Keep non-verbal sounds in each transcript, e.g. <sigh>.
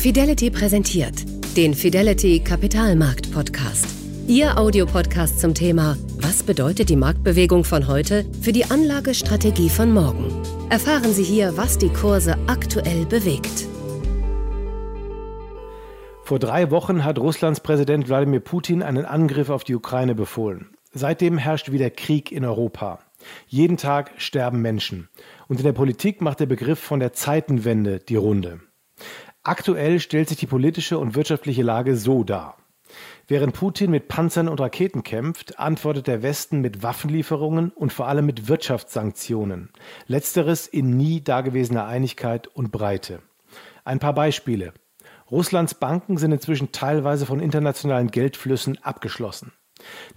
Fidelity präsentiert den Fidelity Kapitalmarkt Podcast. Ihr Audiopodcast zum Thema Was bedeutet die Marktbewegung von heute für die Anlagestrategie von morgen? Erfahren Sie hier, was die Kurse aktuell bewegt. Vor drei Wochen hat Russlands Präsident Wladimir Putin einen Angriff auf die Ukraine befohlen. Seitdem herrscht wieder Krieg in Europa. Jeden Tag sterben Menschen. Und in der Politik macht der Begriff von der Zeitenwende die Runde. Aktuell stellt sich die politische und wirtschaftliche Lage so dar. Während Putin mit Panzern und Raketen kämpft, antwortet der Westen mit Waffenlieferungen und vor allem mit Wirtschaftssanktionen. Letzteres in nie dagewesener Einigkeit und Breite. Ein paar Beispiele. Russlands Banken sind inzwischen teilweise von internationalen Geldflüssen abgeschlossen.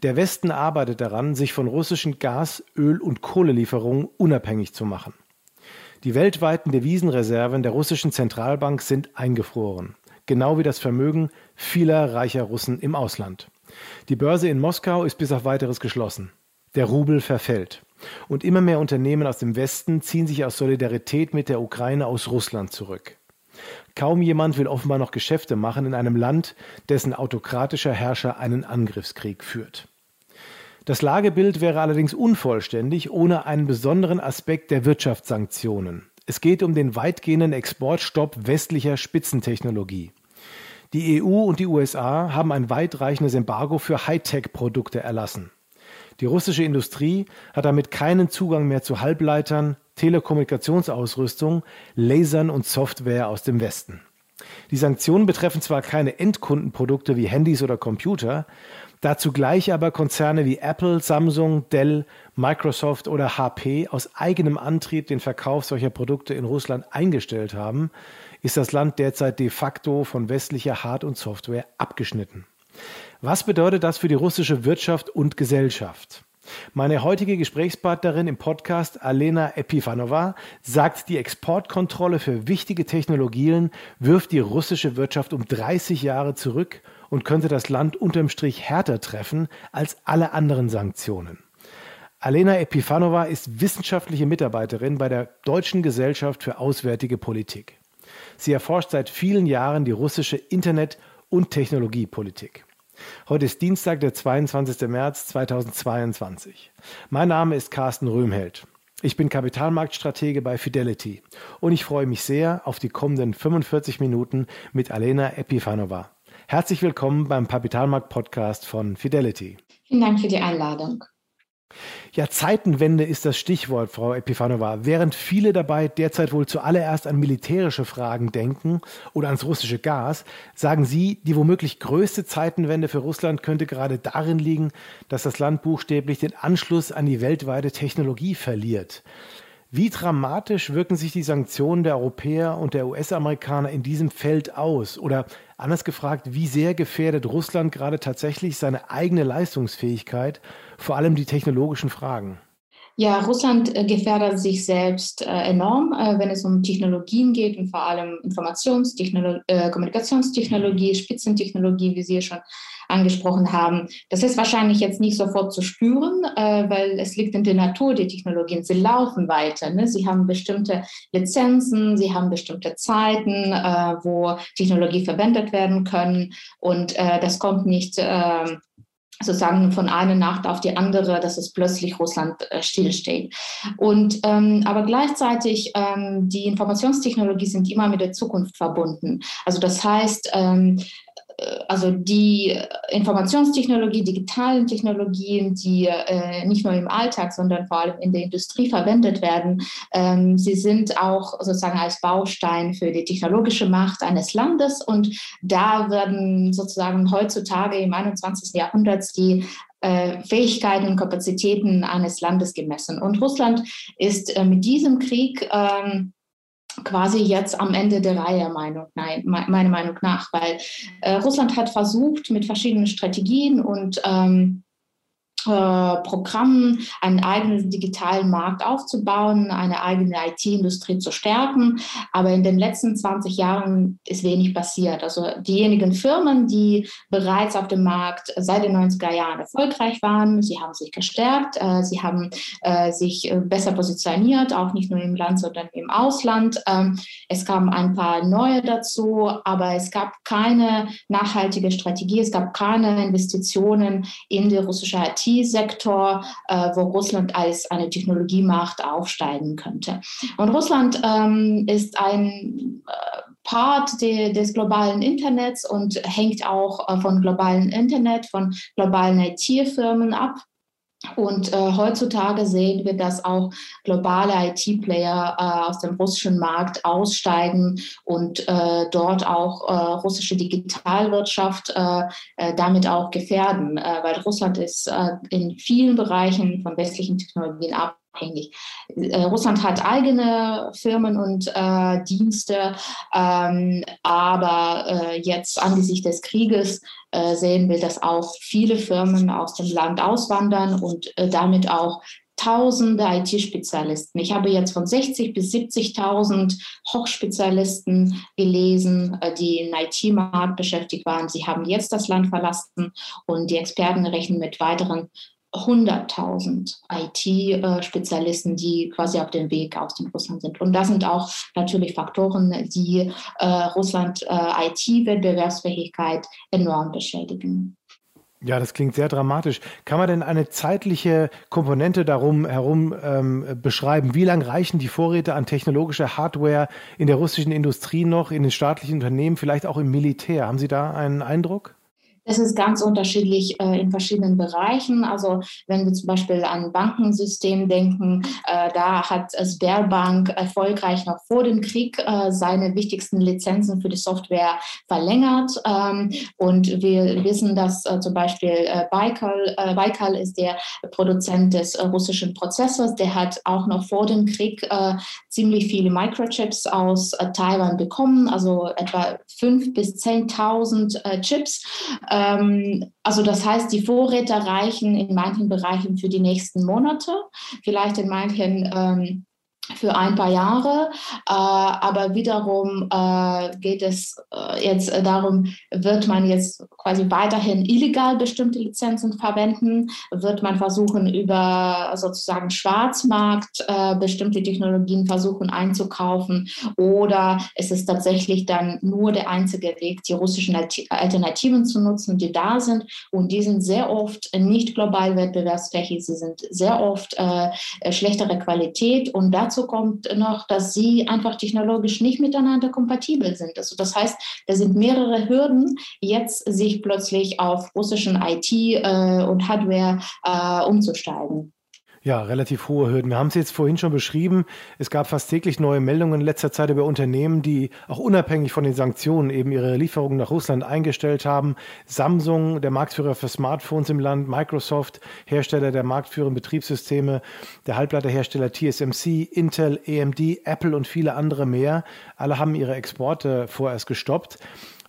Der Westen arbeitet daran, sich von russischen Gas-, Öl- und Kohlelieferungen unabhängig zu machen. Die weltweiten Devisenreserven der russischen Zentralbank sind eingefroren, genau wie das Vermögen vieler reicher Russen im Ausland. Die Börse in Moskau ist bis auf weiteres geschlossen. Der Rubel verfällt. Und immer mehr Unternehmen aus dem Westen ziehen sich aus Solidarität mit der Ukraine aus Russland zurück. Kaum jemand will offenbar noch Geschäfte machen in einem Land, dessen autokratischer Herrscher einen Angriffskrieg führt. Das Lagebild wäre allerdings unvollständig ohne einen besonderen Aspekt der Wirtschaftssanktionen. Es geht um den weitgehenden Exportstopp westlicher Spitzentechnologie. Die EU und die USA haben ein weitreichendes Embargo für Hightech-Produkte erlassen. Die russische Industrie hat damit keinen Zugang mehr zu Halbleitern, Telekommunikationsausrüstung, Lasern und Software aus dem Westen. Die Sanktionen betreffen zwar keine Endkundenprodukte wie Handys oder Computer, da zugleich aber Konzerne wie Apple, Samsung, Dell, Microsoft oder HP aus eigenem Antrieb den Verkauf solcher Produkte in Russland eingestellt haben, ist das Land derzeit de facto von westlicher Hard- und Software abgeschnitten. Was bedeutet das für die russische Wirtschaft und Gesellschaft? Meine heutige Gesprächspartnerin im Podcast, Alena Epifanova, sagt, die Exportkontrolle für wichtige Technologien wirft die russische Wirtschaft um 30 Jahre zurück und könnte das Land unterm Strich härter treffen als alle anderen Sanktionen. Alena Epifanova ist wissenschaftliche Mitarbeiterin bei der Deutschen Gesellschaft für Auswärtige Politik. Sie erforscht seit vielen Jahren die russische Internet- und Technologiepolitik. Heute ist Dienstag, der 22. März 2022. Mein Name ist Carsten Röhmheld. Ich bin Kapitalmarktstratege bei Fidelity und ich freue mich sehr auf die kommenden 45 Minuten mit Alena Epifanova. Herzlich willkommen beim Kapitalmarkt-Podcast von Fidelity. Vielen Dank für die Einladung. Ja, Zeitenwende ist das Stichwort, Frau Epifanova. Während viele dabei derzeit wohl zuallererst an militärische Fragen denken oder ans russische Gas, sagen Sie, die womöglich größte Zeitenwende für Russland könnte gerade darin liegen, dass das Land buchstäblich den Anschluss an die weltweite Technologie verliert. Wie dramatisch wirken sich die Sanktionen der Europäer und der US-Amerikaner in diesem Feld aus? Oder anders gefragt, wie sehr gefährdet Russland gerade tatsächlich seine eigene Leistungsfähigkeit, vor allem die technologischen Fragen? Ja, Russland äh, gefährdet sich selbst äh, enorm, äh, wenn es um Technologien geht und vor allem Informationstechnologie, Kommunikationstechnologie, Spitzentechnologie, wie Sie schon angesprochen haben. Das ist wahrscheinlich jetzt nicht sofort zu spüren, äh, weil es liegt in der Natur der Technologien. Sie laufen weiter. Ne? Sie haben bestimmte Lizenzen, sie haben bestimmte Zeiten, äh, wo Technologie verwendet werden können. Und äh, das kommt nicht ähm, sozusagen von einer Nacht auf die andere, dass es plötzlich Russland äh, stillsteht. Und ähm, aber gleichzeitig ähm, die Informationstechnologie sind immer mit der Zukunft verbunden. Also das heißt, ähm, äh, also die Informationstechnologie, digitalen Technologien, die äh, nicht nur im Alltag, sondern vor allem in der Industrie verwendet werden, ähm, sie sind auch sozusagen als Baustein für die technologische Macht eines Landes. Und da werden sozusagen heutzutage im 21. Jahrhundert die äh, Fähigkeiten und Kapazitäten eines Landes gemessen. Und Russland ist äh, mit diesem Krieg ähm, quasi jetzt am Ende der Reihe, Meinung, nein, meiner Meinung nach, weil äh, Russland hat versucht mit verschiedenen Strategien und ähm, äh, Programmen, einen eigenen digitalen Markt aufzubauen, eine eigene IT-Industrie zu stärken. Aber in den letzten 20 Jahren ist wenig passiert. Also diejenigen Firmen, die bereits auf dem Markt seit den 90er Jahren erfolgreich waren, sie haben sich gestärkt, äh, sie haben äh, sich besser positioniert, auch nicht nur im Land, sondern im Ausland. Ähm, es kamen ein paar neue dazu, aber es gab keine nachhaltige Strategie, es gab keine Investitionen in die russische IT Technologiesektor, äh, wo Russland als eine Technologiemacht aufsteigen könnte. Und Russland ähm, ist ein äh, Part de, des globalen Internets und hängt auch äh, von globalen Internet, von globalen IT-Firmen ab. Und äh, heutzutage sehen wir, dass auch globale IT-Player äh, aus dem russischen Markt aussteigen und äh, dort auch äh, russische Digitalwirtschaft äh, äh, damit auch gefährden, weil Russland ist in vielen Bereichen von westlichen Technologien ab abhängig. Äh, Russland hat eigene Firmen und äh, Dienste, ähm, aber äh, jetzt angesichts des Krieges äh, sehen wir, dass auch viele Firmen aus dem Land auswandern und äh, damit auch Tausende IT-Spezialisten. Ich habe jetzt von 60 bis 70.000 Hochspezialisten gelesen, äh, die im IT-Markt beschäftigt waren. Sie haben jetzt das Land verlassen und die Experten rechnen mit weiteren 100.000 IT-Spezialisten, die quasi auf dem Weg aus dem Russland sind. Und das sind auch natürlich Faktoren, die äh, Russland äh, IT-Wettbewerbsfähigkeit enorm beschädigen. Ja, das klingt sehr dramatisch. Kann man denn eine zeitliche Komponente darum herum ähm, beschreiben? Wie lange reichen die Vorräte an technologischer Hardware in der russischen Industrie noch, in den staatlichen Unternehmen, vielleicht auch im Militär? Haben Sie da einen Eindruck? Das ist ganz unterschiedlich äh, in verschiedenen Bereichen. Also wenn wir zum Beispiel an Bankensystem denken, äh, da hat Sberbank erfolgreich noch vor dem Krieg äh, seine wichtigsten Lizenzen für die Software verlängert. Ähm, und wir wissen, dass äh, zum Beispiel äh, Baikal, äh, Baikal ist der Produzent des russischen Prozessors, der hat auch noch vor dem Krieg ziemlich viele Microchips aus Taiwan bekommen, also etwa 5.000 bis 10.000 Chips. Ähm, also das heißt, die Vorräte reichen in manchen Bereichen für die nächsten Monate, vielleicht in manchen ähm, für ein paar Jahre. Äh, aber wiederum äh, geht es äh, jetzt darum, wird man jetzt quasi weiterhin illegal bestimmte Lizenzen verwenden? Wird man versuchen, über sozusagen Schwarzmarkt bestimmte Technologien versuchen einzukaufen? Oder ist es tatsächlich dann nur der einzige Weg, die russischen Alternativen zu nutzen, die da sind? Und die sind sehr oft nicht global wettbewerbsfähig. Sie sind sehr oft schlechtere Qualität und dazu dazu kommt noch, dass sie einfach technologisch nicht miteinander kompatibel sind. Also das heißt, da sind mehrere Hürden, jetzt sich plötzlich auf russischen IT äh, und Hardware äh, umzusteigen. Ja, relativ hohe Hürden. Wir haben es jetzt vorhin schon beschrieben. Es gab fast täglich neue Meldungen in letzter Zeit über Unternehmen, die auch unabhängig von den Sanktionen eben ihre Lieferungen nach Russland eingestellt haben. Samsung, der Marktführer für Smartphones im Land, Microsoft, Hersteller der marktführenden Betriebssysteme, der Halbleiterhersteller TSMC, Intel, AMD, Apple und viele andere mehr. Alle haben ihre Exporte vorerst gestoppt.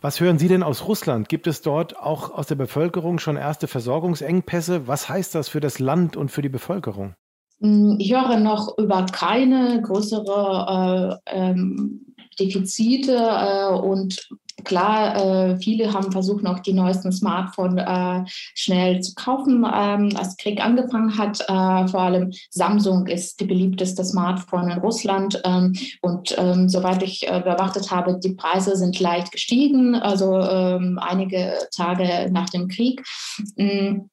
Was hören Sie denn aus Russland? Gibt es dort auch aus der Bevölkerung schon erste Versorgungsengpässe? Was heißt das für das Land und für die Bevölkerung? Hm, ich höre noch über keine größere äh, ähm, Defizite äh, und Klar, äh, viele haben versucht, noch die neuesten Smartphones äh, schnell zu kaufen, ähm, als Krieg angefangen hat. Äh, vor allem Samsung ist die beliebteste Smartphone in Russland. Ähm, und ähm, soweit ich äh, beobachtet habe, die Preise sind leicht gestiegen, also ähm, einige Tage nach dem Krieg. Mhm.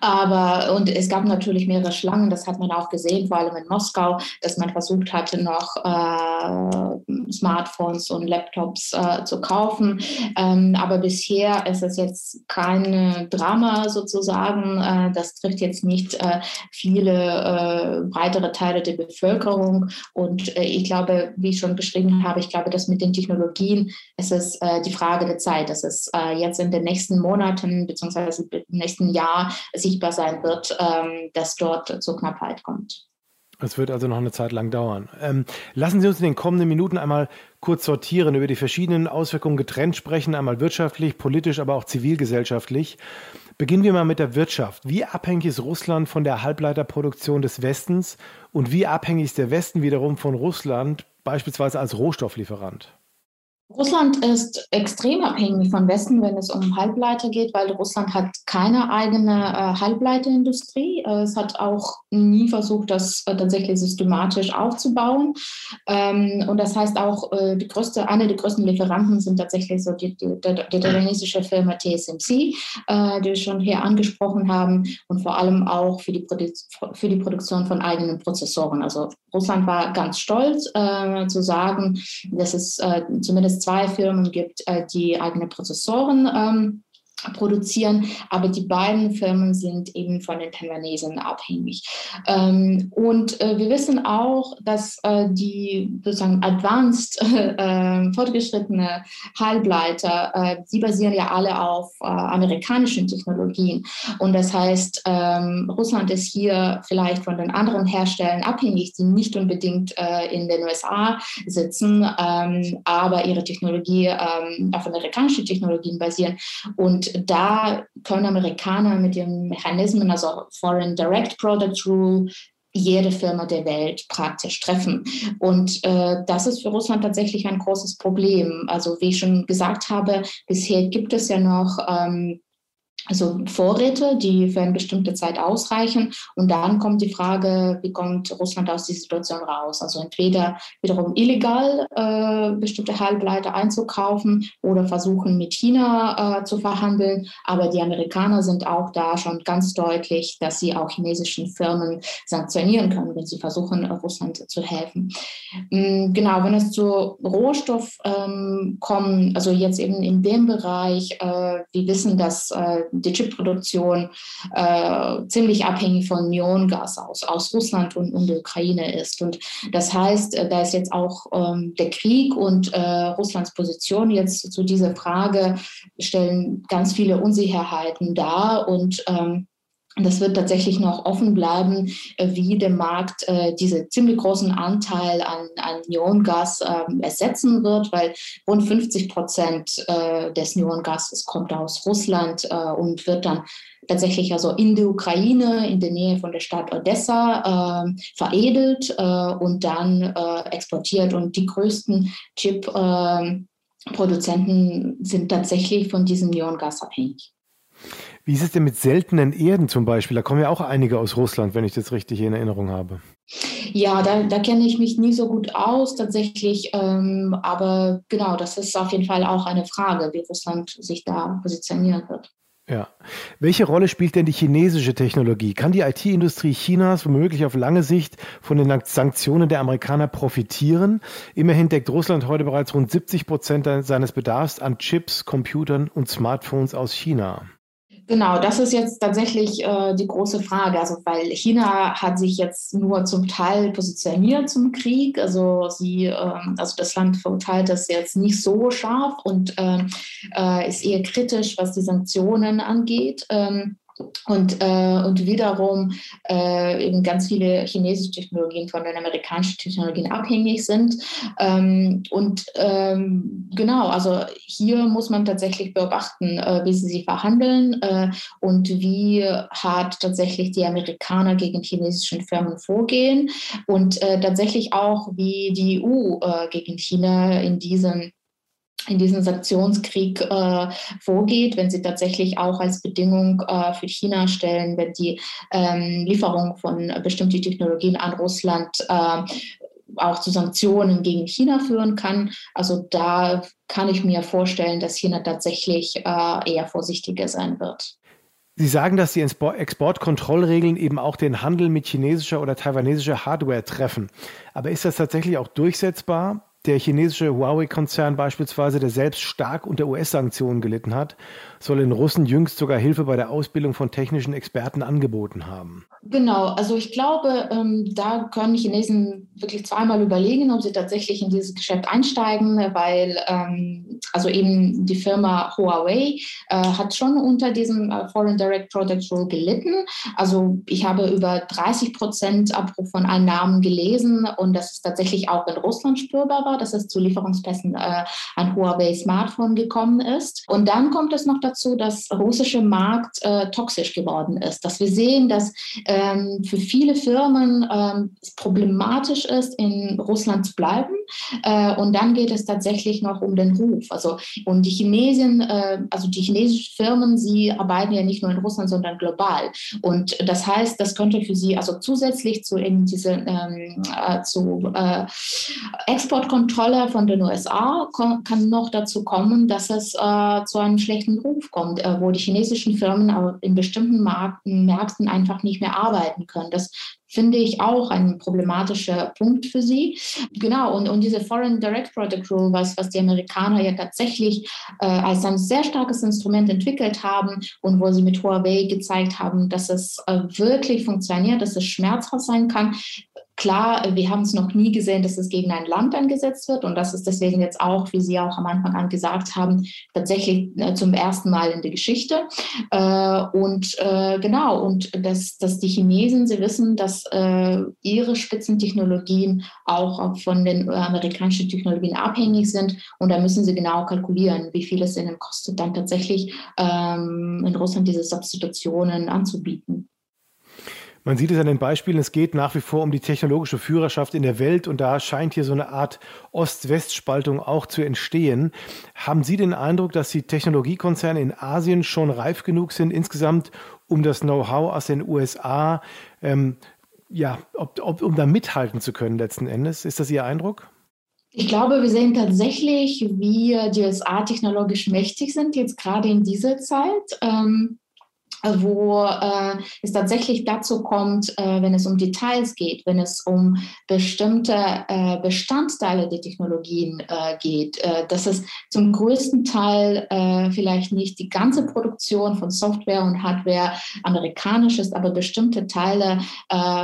Aber, und es gab natürlich mehrere Schlangen, das hat man auch gesehen, vor allem in Moskau, dass man versucht hatte, noch äh, Smartphones und Laptops äh, zu kaufen. Ähm, aber bisher ist es jetzt kein Drama sozusagen. Äh, das trifft jetzt nicht äh, viele äh, breitere Teile der Bevölkerung. Und äh, ich glaube, wie ich schon beschrieben habe, ich glaube, dass mit den Technologien es ist die Frage der Zeit. dass es jetzt in den nächsten Monaten beziehungsweise im nächsten Jahr sichtbar sein wird, ähm, dass dort zur Knappheit kommt. Es wird also noch eine Zeit lang dauern. Ähm, lassen Sie uns in den kommenden Minuten einmal kurz sortieren, über die verschiedenen Auswirkungen getrennt sprechen, einmal wirtschaftlich, politisch, aber auch zivilgesellschaftlich. Beginnen wir mal mit der Wirtschaft. Wie abhängig ist Russland von der Halbleiterproduktion des Westens und wie abhängig ist der Westen wiederum von Russland, beispielsweise als Rohstofflieferant? Russland ist extrem abhängig von Westen, wenn es um Halbleiter geht, weil Russland hat keine eigene äh, Halbleiterindustrie. Äh, es hat auch nie versucht, das äh, tatsächlich systematisch aufzubauen. Ähm, und das heißt auch, äh, die größte, eine der größten Lieferanten sind tatsächlich so die, die, die, die taiwanesische Firma TSMC, äh, die wir schon hier angesprochen haben, und vor allem auch für die, Produ für die Produktion von eigenen Prozessoren. Also Russland war ganz stolz äh, zu sagen, dass es zumindest zwei Firmen gibt, äh, die eigene Prozessoren ähm, produzieren, aber die beiden Firmen sind eben von den Taiwanesen abhängig. Ähm, und äh, wir wissen auch, dass äh, die sozusagen advanced, <laughs> äh, fortgeschrittene Halbleiter, äh, die basieren ja alle auf äh, amerikanischen Technologien. Und das heißt, ähm, Russland ist hier vielleicht von den anderen Herstellern abhängig, die nicht unbedingt äh, in den USA sitzen, ähm, aber ihre Technologie ähm, auf amerikanischen Technologien basieren. Und da können Amerikaner mit den Mechanismen, also Foreign Direct Product Rule, jede Firma der Welt praktisch treffen. Und äh, das ist für Russland tatsächlich ein großes Problem. Also wie ich schon gesagt habe, bisher gibt es ja noch ähm, also Vorräte, die für eine bestimmte Zeit ausreichen. Und dann kommt die Frage, wie kommt Russland aus dieser Situation raus? Also entweder wiederum illegal äh, bestimmte Halbleiter einzukaufen oder versuchen mit China äh, zu verhandeln. Aber die Amerikaner sind auch da schon ganz deutlich, dass sie auch chinesischen Firmen sanktionieren können, wenn sie versuchen, Russland zu helfen. Mhm, genau, wenn es zu Rohstoff ähm, kommen, also jetzt eben in dem Bereich, äh, wir wissen, dass äh, die Chipproduktion äh, ziemlich abhängig von Neongas aus, aus Russland und, und der Ukraine ist. Und das heißt, äh, da ist jetzt auch ähm, der Krieg und äh, Russlands Position jetzt zu dieser Frage stellen ganz viele Unsicherheiten dar und ähm, das wird tatsächlich noch offen bleiben, äh, wie der Markt äh, diese ziemlich großen Anteil an, an Neongas äh, ersetzen wird, weil rund 50 Prozent äh, des Neongases kommt aus Russland äh, und wird dann tatsächlich also in der Ukraine, in der Nähe von der Stadt Odessa äh, veredelt und dann exportiert. Und die größten Chip-Produzenten sind tatsächlich von diesem Neongas abhängig. Wie ist es denn mit seltenen Erden zum Beispiel? Da kommen ja auch einige aus Russland, wenn ich das richtig in Erinnerung habe. Ja, da, da kenne ich mich nie so gut aus tatsächlich. Ähm, aber genau, das ist auf jeden Fall auch eine Frage, wie Russland sich da positionieren wird. Ja. Welche Rolle spielt denn die chinesische Technologie? Kann die IT-Industrie Chinas womöglich auf lange Sicht von den Sanktionen der Amerikaner profitieren? Immerhin deckt Russland heute bereits rund 70 Prozent seines Bedarfs an Chips, Computern und Smartphones aus China. Genau, das ist jetzt tatsächlich äh, die große Frage. Also, weil China hat sich jetzt nur zum Teil positioniert zum Krieg. Also, sie, äh, also das Land verurteilt das jetzt nicht so scharf und ähm, äh, ist eher kritisch, was die Sanktionen angeht. Ähm, und, äh, und wiederum äh, eben ganz viele chinesische Technologien von den amerikanischen Technologien abhängig sind. Ähm, und ähm, genau, also hier muss man tatsächlich beobachten, äh, wie sie sich verhandeln äh, und wie hart tatsächlich die Amerikaner gegen chinesischen Firmen vorgehen und äh, tatsächlich auch, wie die EU äh, gegen China in diesen in diesem Sanktionskrieg äh, vorgeht, wenn sie tatsächlich auch als Bedingung äh, für China stellen, wenn die ähm, Lieferung von bestimmten Technologien an Russland äh, auch zu Sanktionen gegen China führen kann. Also da kann ich mir vorstellen, dass China tatsächlich äh, eher vorsichtiger sein wird. Sie sagen, dass die Exportkontrollregeln eben auch den Handel mit chinesischer oder taiwanesischer Hardware treffen. Aber ist das tatsächlich auch durchsetzbar? Der chinesische Huawei-Konzern beispielsweise, der selbst stark unter US-Sanktionen gelitten hat, soll den Russen jüngst sogar Hilfe bei der Ausbildung von technischen Experten angeboten haben. Genau, also ich glaube, ähm, da können Chinesen wirklich zweimal überlegen, ob sie tatsächlich in dieses Geschäft einsteigen, weil ähm, also eben die Firma Huawei äh, hat schon unter diesem äh, Foreign Direct Product Rule gelitten. Also ich habe über 30 Prozent Abbruch von Einnahmen gelesen und das ist tatsächlich auch in Russland spürbar war, dass es zu Lieferungspässen äh, ein Huawei Smartphone gekommen ist. Und dann kommt es noch dazu, dass der russische Markt äh, toxisch geworden ist, dass wir sehen, dass ähm, für viele Firmen ähm, es problematisch ist, in Russland zu bleiben. Äh, und dann geht es tatsächlich noch um den Ruf. Also und die Chinesen, äh, also die chinesischen Firmen, sie arbeiten ja nicht nur in Russland, sondern global. Und das heißt, das könnte für sie also zusätzlich zu eben diese ähm, äh, zu äh, Exportkontrollen Kontrolle von den USA kann noch dazu kommen, dass es äh, zu einem schlechten Ruf kommt, äh, wo die chinesischen Firmen in bestimmten Markten, Märkten einfach nicht mehr arbeiten können. Das finde ich auch ein problematischer Punkt für sie. Genau, und, und diese Foreign Direct Product Rule, was, was die Amerikaner ja tatsächlich äh, als ein sehr starkes Instrument entwickelt haben und wo sie mit Huawei gezeigt haben, dass es äh, wirklich funktioniert, dass es schmerzhaft sein kann, Klar, wir haben es noch nie gesehen, dass es gegen ein Land eingesetzt wird und das ist deswegen jetzt auch, wie Sie auch am Anfang an gesagt haben, tatsächlich äh, zum ersten Mal in der Geschichte. Äh, und äh, genau, und dass, dass die Chinesen, sie wissen, dass ihre Spitzentechnologien auch von den amerikanischen Technologien abhängig sind und da müssen sie genau kalkulieren, wie viel es ihnen kostet, dann tatsächlich ähm, in Russland diese Substitutionen anzubieten. Man sieht es an den Beispielen, es geht nach wie vor um die technologische Führerschaft in der Welt und da scheint hier so eine Art Ost-West-Spaltung auch zu entstehen. Haben Sie den Eindruck, dass die Technologiekonzerne in Asien schon reif genug sind insgesamt, um das Know-how aus den USA, ähm, ja, ob, ob, um da mithalten zu können letzten Endes? Ist das Ihr Eindruck? Ich glaube, wir sehen tatsächlich, wie die USA technologisch mächtig sind, jetzt gerade in dieser Zeit. Ähm, wo äh, es tatsächlich dazu kommt, äh, wenn es um Details geht, wenn es um bestimmte äh, Bestandteile der Technologien äh, geht, äh, dass es zum größten Teil äh, vielleicht nicht die ganze Produktion von Software und Hardware amerikanisch ist, aber bestimmte Teile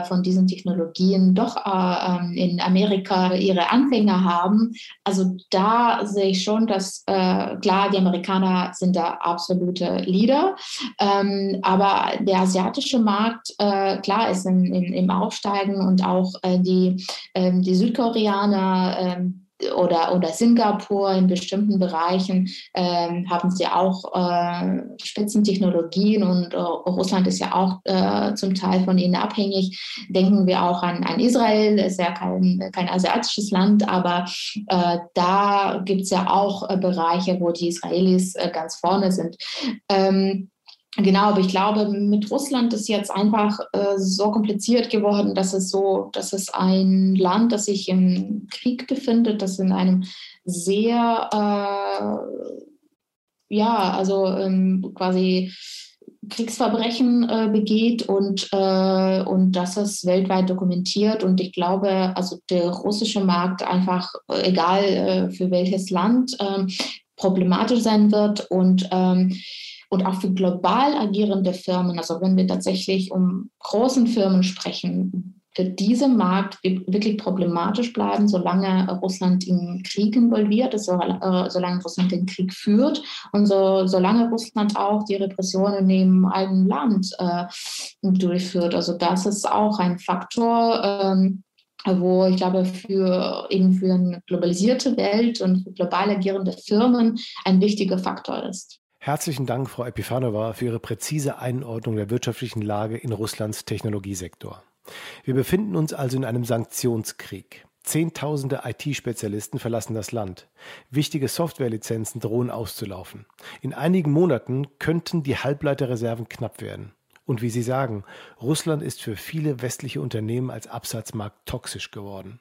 von diesen Technologien doch ähm, in Amerika ihre Anfänger haben. Also da sehe ich schon, dass klar, die Amerikaner sind da absolute Leader. Ähm, aber der asiatische Markt, äh, klar, ist in, in, im Aufsteigen und auch äh, die, äh, die Südkoreaner ähm, oder, oder Singapur in bestimmten Bereichen ähm, haben sie auch äh, Spitzentechnologien und äh, Russland ist ja auch äh, zum Teil von ihnen abhängig. Denken wir auch an, an Israel, ist ja kein, kein asiatisches Land, aber äh, da gibt es ja auch äh, Bereiche, wo die Israelis äh, ganz vorne sind. Ähm, Genau, aber ich glaube, mit Russland ist jetzt einfach äh, so kompliziert geworden, dass es so, dass es ein Land, das sich im Krieg befindet, das in einem sehr, äh, ja, also ähm, quasi Kriegsverbrechen äh, begeht und, äh, und das ist weltweit dokumentiert. Und ich glaube, also der russische Markt einfach, äh, egal äh, für welches Land, ähm, problematisch sein wird und ähm, und auch für global agierende Firmen, also wenn wir tatsächlich um großen Firmen sprechen, wird dieser Markt wirklich problematisch bleiben, solange Russland im Krieg involviert ist, äh, solange Russland den Krieg führt und so, solange Russland auch die Repressionen im eigenen Land äh, durchführt. Also das ist auch ein Faktor, ähm, wo ich glaube, für eben für eine globalisierte Welt und global agierende Firmen ein wichtiger Faktor ist. Herzlichen Dank, Frau Epifanova, für Ihre präzise Einordnung der wirtschaftlichen Lage in Russlands Technologiesektor. Wir befinden uns also in einem Sanktionskrieg. Zehntausende IT-Spezialisten verlassen das Land. Wichtige Softwarelizenzen drohen auszulaufen. In einigen Monaten könnten die Halbleiterreserven knapp werden. Und wie Sie sagen, Russland ist für viele westliche Unternehmen als Absatzmarkt toxisch geworden.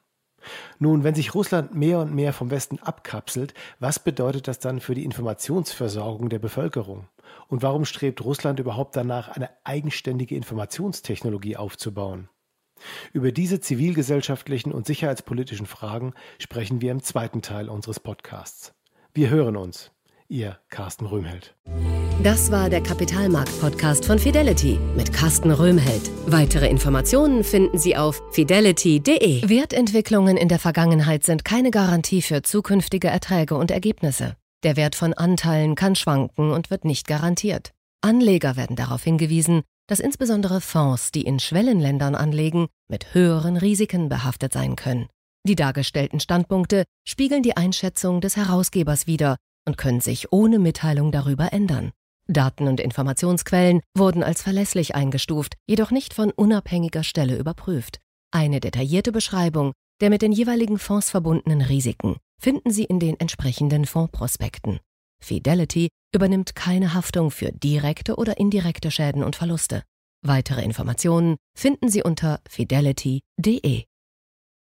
Nun, wenn sich Russland mehr und mehr vom Westen abkapselt, was bedeutet das dann für die Informationsversorgung der Bevölkerung? Und warum strebt Russland überhaupt danach, eine eigenständige Informationstechnologie aufzubauen? Über diese zivilgesellschaftlichen und sicherheitspolitischen Fragen sprechen wir im zweiten Teil unseres Podcasts. Wir hören uns. Ihr Carsten Röhmheld. Das war der Kapitalmarkt-Podcast von Fidelity mit Carsten Röhmheld. Weitere Informationen finden Sie auf fidelity.de. Wertentwicklungen in der Vergangenheit sind keine Garantie für zukünftige Erträge und Ergebnisse. Der Wert von Anteilen kann schwanken und wird nicht garantiert. Anleger werden darauf hingewiesen, dass insbesondere Fonds, die in Schwellenländern anlegen, mit höheren Risiken behaftet sein können. Die dargestellten Standpunkte spiegeln die Einschätzung des Herausgebers wider und können sich ohne Mitteilung darüber ändern. Daten und Informationsquellen wurden als verlässlich eingestuft, jedoch nicht von unabhängiger Stelle überprüft. Eine detaillierte Beschreibung der mit den jeweiligen Fonds verbundenen Risiken finden Sie in den entsprechenden Fondsprospekten. Fidelity übernimmt keine Haftung für direkte oder indirekte Schäden und Verluste. Weitere Informationen finden Sie unter fidelity.de.